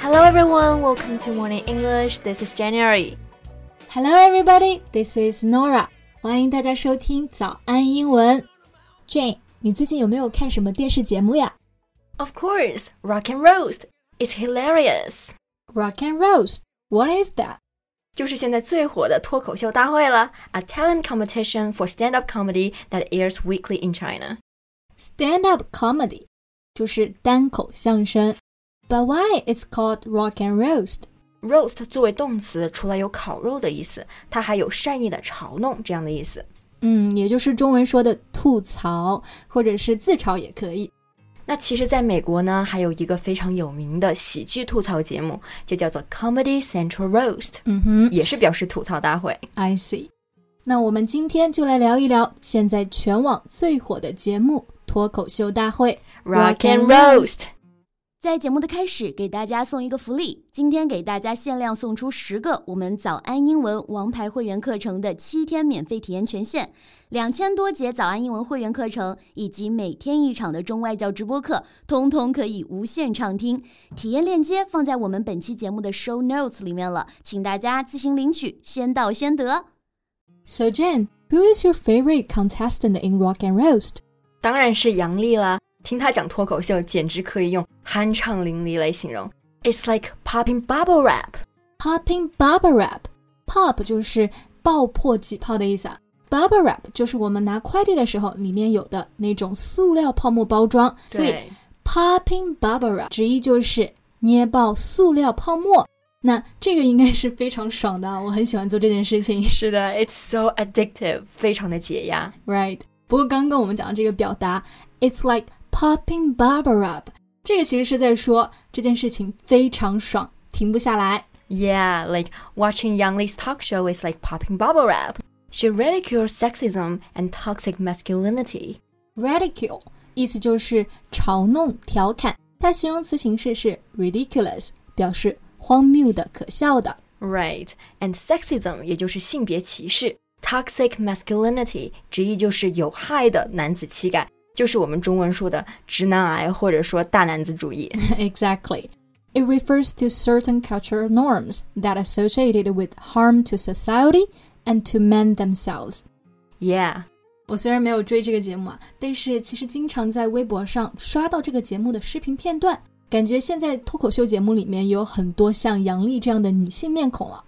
Hello everyone, welcome to Morning English. This is January. Hello everybody, this is Norah. 欢迎大家收听早安英文。Jane，你最近有没有看什么电视节目呀？Of course, Rock and Roast. It's hilarious. Rock and Roast. What is that? 就是现在最火的脱口秀大会了，a talent competition for stand-up comedy that airs weekly in China. Stand-up comedy 就是单口相声。But why it's called rock and roast? Roast 作为动词，除了有烤肉的意思，它还有善意的嘲弄这样的意思。嗯，也就是中文说的吐槽，或者是自嘲也可以。那其实，在美国呢，还有一个非常有名的喜剧吐槽节目，就叫做 Comedy Central Roast，嗯哼也是表示吐槽大会。，I see。那我们今天就来聊一聊现在全网最火的节目——脱口秀大会 Rock and Roast，在节目的开始，给大家送一个福利，今天给大家限量送出十个我们早安英文王牌会员课程的七天免费体验权限，两千多节早安英文会员课程以及每天一场的中外教直播课，通通可以无限畅听。体验链接放在我们本期节目的 show notes 里面了，请大家自行领取，先到先得。So Jen, who is your favorite contestant in Rock and Roast? 当然是杨笠啦。听他讲脱口秀，简直可以用酣畅淋漓来形容。It's like popping bubble wrap。Popping bubble wrap. Pop 就是爆破挤泡的意思啊。Bubble wrap 就是我们拿快递的时候里面有的那种塑料泡沫包装，所以对 popping bubble wrap 直译就是捏爆塑料泡沫。那这个应该是非常爽的啊，我很喜欢做这件事情是的，It's so addictive，非常的解压。，right？不过刚刚我们讲的这个表达，it's like popping bubble wrap，这个其实是在说这件事情非常爽，停不下来。Yeah, like watching Yang Li's talk show is like popping bubble wrap. She ridicules sexism and toxic masculinity. Ridicule 意思就是嘲弄、调侃，它形容词形式是 ridiculous，表示荒谬的、可笑的。Right, and sexism 也就是性别歧视。，toxic masculinity 直译就是有害的男子气概，就是我们中文说的直男癌或者说大男子主义。exactly. It refers to certain cultural norms that associated with harm to society and to men themselves. Yeah, 我虽然没有追这个节目啊，但是其实经常在微博上刷到这个节目的视频片段，感觉现在脱口秀节目里面有很多像杨笠这样的女性面孔了。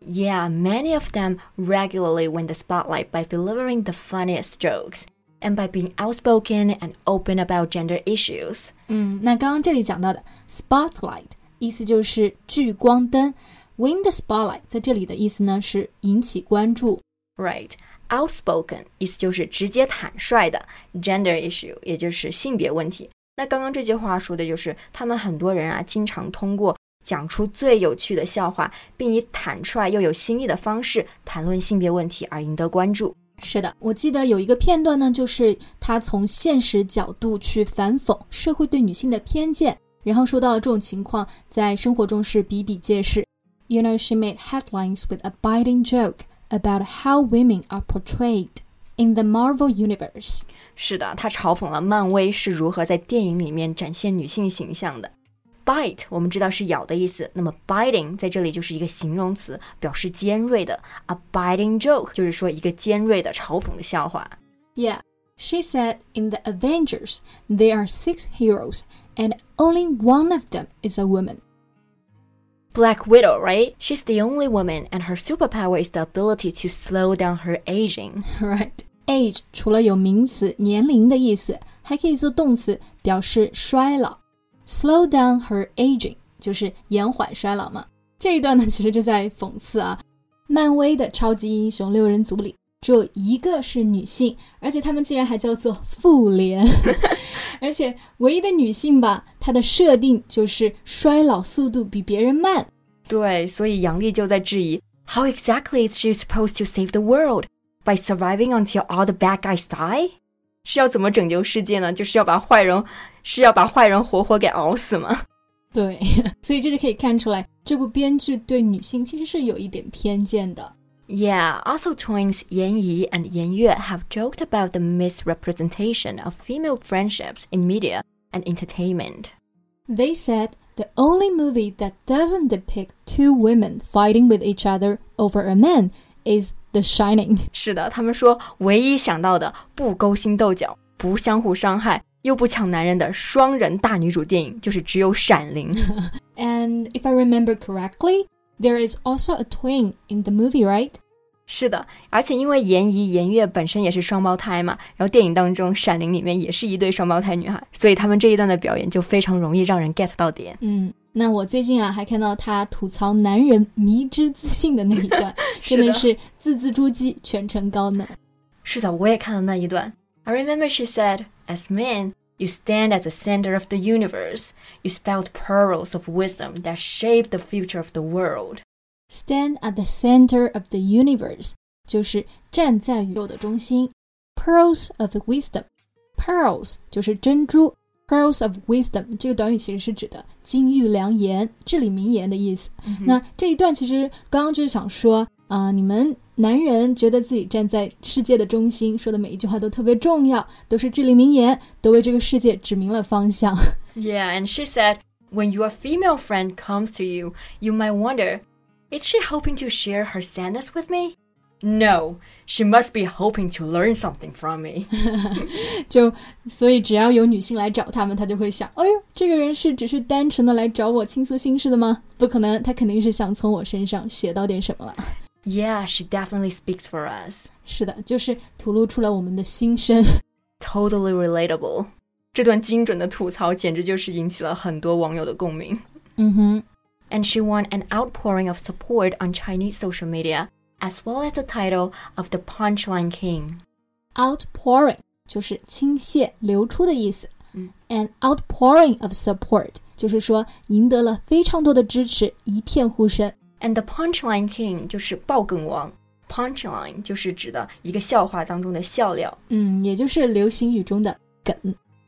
yeah, many of them regularly win the spotlight by delivering the funniest jokes and by being outspoken and open about gender issues. 嗯，那刚刚这里讲到的 spotlight 意思就是聚光灯，win the spotlight 在这里的意思呢是引起关注。 Right. Outspoken 意思就是直接坦率的，gender issue 也就是性别问题。那刚刚这句话说的就是他们很多人啊，经常通过 讲出最有趣的笑话，并以坦率又有新意的方式谈论性别问题而赢得关注。是的，我记得有一个片段呢，就是他从现实角度去反讽社会对女性的偏见，然后说到了这种情况在生活中是比比皆是。You know, she made headlines with a biting joke about how women are portrayed in the Marvel universe. 是的，他嘲讽了漫威是如何在电影里面展现女性形象的。Bite 我们知道是咬的意思，那么 biting 在这里就是一个形容词，表示尖锐的。A biting joke 就是说一个尖锐的嘲讽的笑话。 Yeah, she said in the Avengers there are six heroes and only one of them is a woman. Black Widow, right? She's the only woman, and her superpower is the ability to slow down her aging. Right. Age 除了有名词年龄的意思，还可以做动词表示衰老。 slow down her aging，就是延缓衰老嘛。这一段呢，其实就在讽刺啊，漫威的超级英雄六人组里只有一个是女性，而且她们竟然还叫做妇联，而且唯一的女性吧，她的设定就是衰老速度比别人慢。对，所以杨笠就在质疑，How exactly is she supposed to save the world by surviving until all the bad guys die？是要怎么拯救世界呢？就是要把坏人，是要把坏人活活给熬死吗？对，所以这就可以看出来，这部编剧对女性其实是有一点偏见的。 Yeah, also twins Yan Yi and Yan Yue have joked about the misrepresentation of female friendships in media and entertainment. They said the only movie that doesn't depict two women fighting with each other over a man is The Shining。是的，他们说唯一想到的不勾心斗角、不相互伤害又不抢男人的双人大女主电影就是只有《闪灵》。 And if I remember correctly, there is also a twin in the movie, right? 是的，而且因为严怡、严月本身也是双胞胎嘛，然后电影当中《闪灵》里面也是一对双胞胎女孩，所以他们这一段的表演就非常容易让人 get 到点。嗯，那我最近啊还看到他吐槽男人迷之自信的那一段，的真的是字字珠玑，全程高能。是的，我也看了那一段。I remember she said, "As men." You stand at the center of the universe. You spout pearls of wisdom that shape the future of the world. Stand at the center of the universe，就是站在宇宙的中心。Pearls of wisdom，pearls 就是珍珠，pearls of wisdom 这个短语其实是指的金玉良言、至理名言的意思。那这一段其实刚刚就是想说啊、你们男人觉得自己站在世界的中心，说的每一句话都特别重要，都是至理名言，都为这个世界指明了方向。 Yeah, and she said, when your female friend comes to you, you might wonder, is she hoping to share her sadness with me? No, she must be hoping to learn something from me. 就所以只要有女性来找他们，他就会想，哎呦，这个人是只是单纯的来找我倾诉心事的吗？不可能，他肯定是想从我身上学到点什么了。 yeah, she definitely speaks for us. 是的，就是吐露出了我们的心声。 Totally relatable. 这段精准的吐槽简直就是引起了很多网友的共鸣。嗯哼， And she won an outpouring of support on Chinese social media, as well as the title of the Punchline King. outpouring 就是倾泻、流出的意思。嗯，an outpouring of support 就是说赢得了非常多的支持，一片呼声。 And the Punchline King 就是爆梗王，Punchline 就是指的一个笑话当中的笑料嗯，也就是流行语中的梗。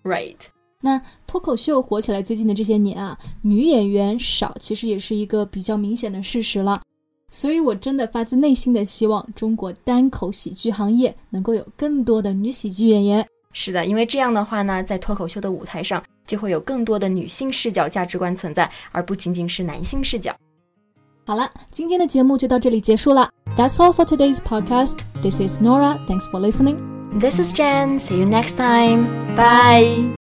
，right？ 那脱口秀火起来最近的这些年啊，女演员少，其实也是一个比较明显的事实了。所以我真的发自内心的希望中国单口喜剧行业能够有更多的女喜剧演员。是的，因为这样的话呢，在脱口秀的舞台上就会有更多的女性视角价值观存在，而不仅仅是男性视角。好了，今天的节目就到这里结束了。That's all for today's podcast. This is Nora. Thanks for listening. This is Jen. See you next time. Bye.